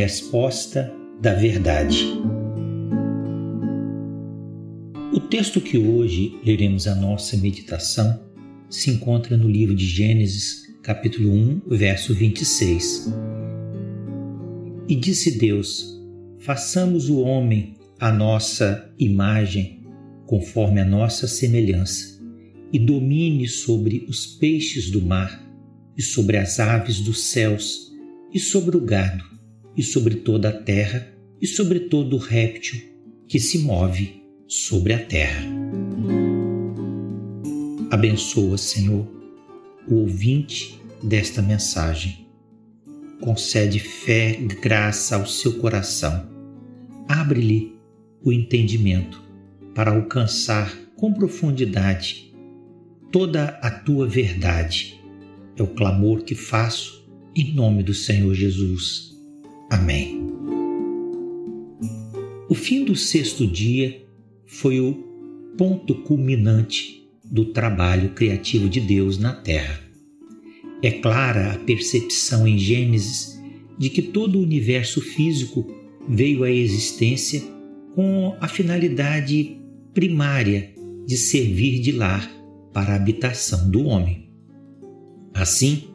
resposta da verdade. O texto que hoje leremos a nossa meditação se encontra no livro de Gênesis, capítulo 1, verso 26. E disse Deus: Façamos o homem à nossa imagem, conforme a nossa semelhança, e domine sobre os peixes do mar, e sobre as aves dos céus, e sobre o gado, e sobre toda a terra, e sobre todo réptil que se move sobre a terra. Abençoa, Senhor, o ouvinte desta mensagem. Concede fé e graça ao seu coração. Abre-lhe o entendimento para alcançar com profundidade toda a tua verdade. É o clamor que faço em nome do Senhor Jesus. Amém. O fim do sexto dia foi o ponto culminante do trabalho criativo de Deus na Terra. É clara a percepção em Gênesis de que todo o universo físico veio à existência com a finalidade primária de servir de lar para a habitação do homem. Assim,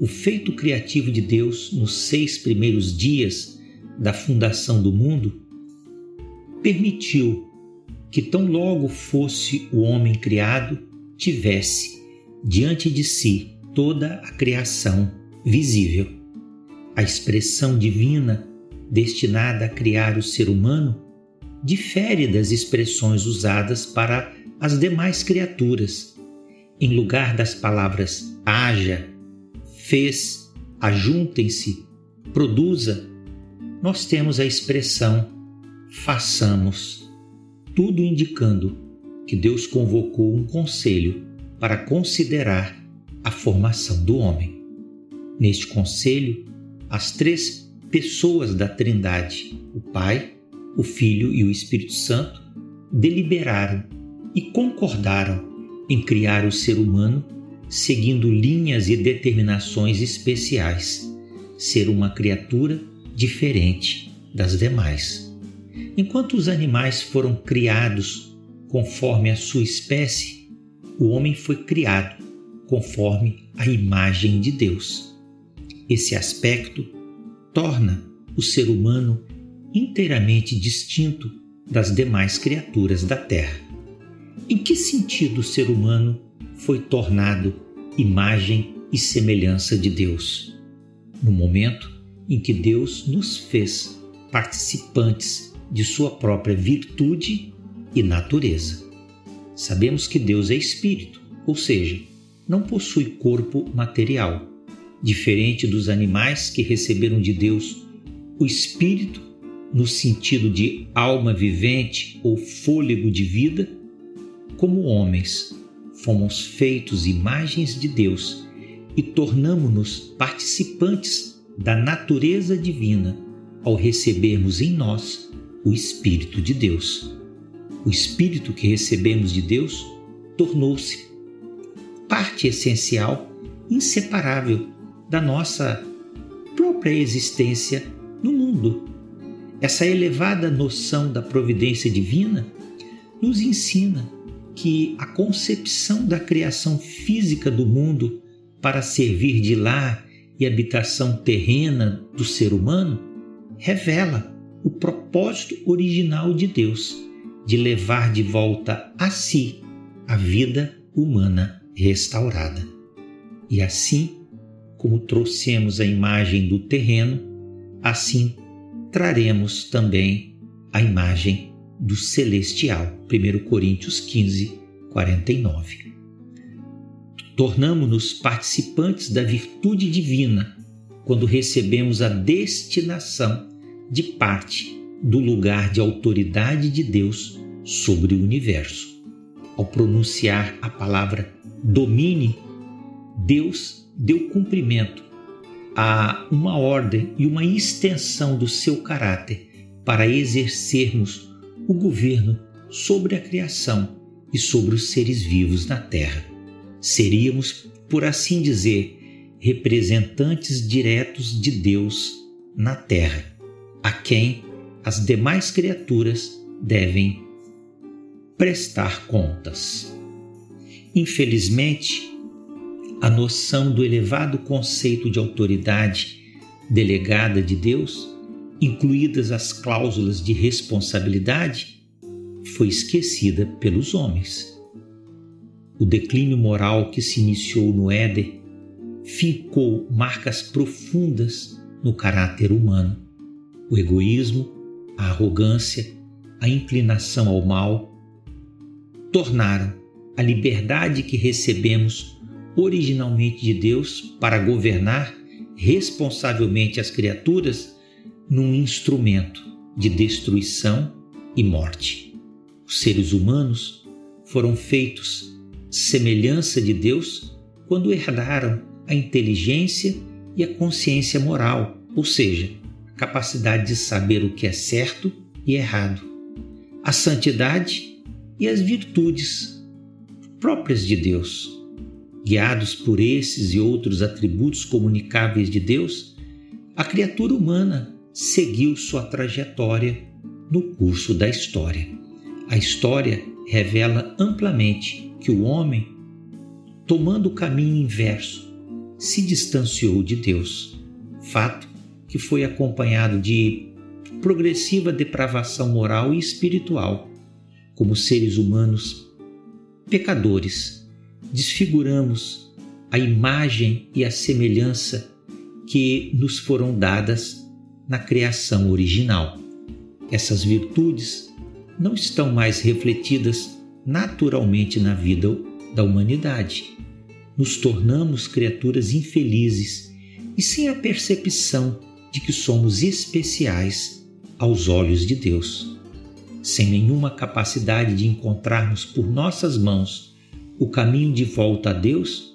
o feito criativo de Deus nos seis primeiros dias da fundação do mundo permitiu que, tão logo fosse o homem criado, tivesse diante de si toda a criação visível. A expressão divina destinada a criar o ser humano difere das expressões usadas para as demais criaturas. Em lugar das palavras haja, fez, ajuntem-se, produza, nós temos a expressão façamos, tudo indicando que Deus convocou um conselho para considerar a formação do homem. Neste conselho, as três pessoas da Trindade, o Pai, o Filho e o Espírito Santo, deliberaram e concordaram em criar o ser humano seguindo linhas e determinações especiais, ser uma criatura diferente das demais. Enquanto os animais foram criados conforme a sua espécie, o homem foi criado conforme a imagem de Deus. Esse aspecto torna o ser humano inteiramente distinto das demais criaturas da Terra. Em que sentido o ser humano foi tornado imagem e semelhança de Deus. No momento em que Deus nos fez participantes de sua própria virtude e natureza. Sabemos que Deus é espírito, ou seja, não possui corpo material. Diferente dos animais que receberam de Deus o espírito no sentido de alma vivente ou fôlego de vida, como homens fomos feitos imagens de Deus e tornamo-nos participantes da natureza divina ao recebermos em nós o Espírito de Deus. O Espírito que recebemos de Deus tornou-se parte essencial, inseparável da nossa própria existência no mundo. Essa elevada noção da providência divina nos ensina que a concepção da criação física do mundo para servir de lar e habitação terrena do ser humano revela o propósito original de Deus de levar de volta a si a vida humana restaurada. E assim, como trouxemos a imagem do terreno, assim traremos também a imagem do celestial. 1 Coríntios 15, 49. Tornamos-nos participantes da virtude divina quando recebemos a destinação de parte do lugar de autoridade de Deus sobre o universo. Ao pronunciar a palavra domine, Deus deu cumprimento a uma ordem e uma extensão do seu caráter para exercermos o governo sobre a criação e sobre os seres vivos na Terra. Seríamos, por assim dizer, representantes diretos de Deus na Terra, a quem as demais criaturas devem prestar contas. Infelizmente, a noção do elevado conceito de autoridade delegada de Deus, incluídas as cláusulas de responsabilidade, foi esquecida pelos homens. O declínio moral que se iniciou no Éden fincou marcas profundas no caráter humano. O egoísmo, a arrogância, a inclinação ao mal tornaram a liberdade que recebemos originalmente de Deus para governar responsavelmente as criaturas num instrumento de destruição e morte. Os seres humanos foram feitos semelhança de Deus quando herdaram a inteligência e a consciência moral, ou seja, a capacidade de saber o que é certo e errado, a santidade e as virtudes próprias de Deus. Guiados por esses e outros atributos comunicáveis de Deus, a criatura humana seguiu sua trajetória no curso da história. A história revela amplamente que o homem, tomando o caminho inverso, se distanciou de Deus, fato que foi acompanhado de progressiva depravação moral e espiritual. Como seres humanos pecadores, desfiguramos a imagem e a semelhança que nos foram dadas na criação original. Essas virtudes não estão mais refletidas naturalmente na vida da humanidade. Nos tornamos criaturas infelizes e sem a percepção de que somos especiais aos olhos de Deus. Sem nenhuma capacidade de encontrarmos por nossas mãos o caminho de volta a Deus,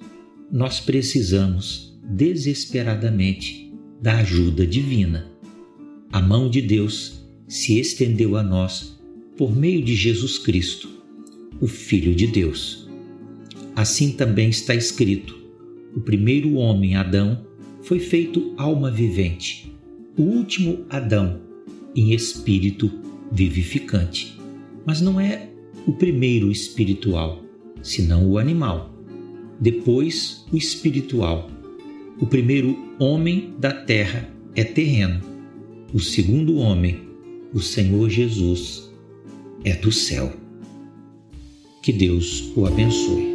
nós precisamos desesperadamente da ajuda divina. A mão de Deus se estendeu a nós por meio de Jesus Cristo, o Filho de Deus. Assim também está escrito: o primeiro homem, Adão, foi feito alma vivente, o último, Adão, em espírito vivificante. Mas não é o primeiro espiritual, senão o animal. Depois, o espiritual. O primeiro homem da terra é terreno. O segundo homem, o Senhor Jesus, é do céu. Que Deus o abençoe.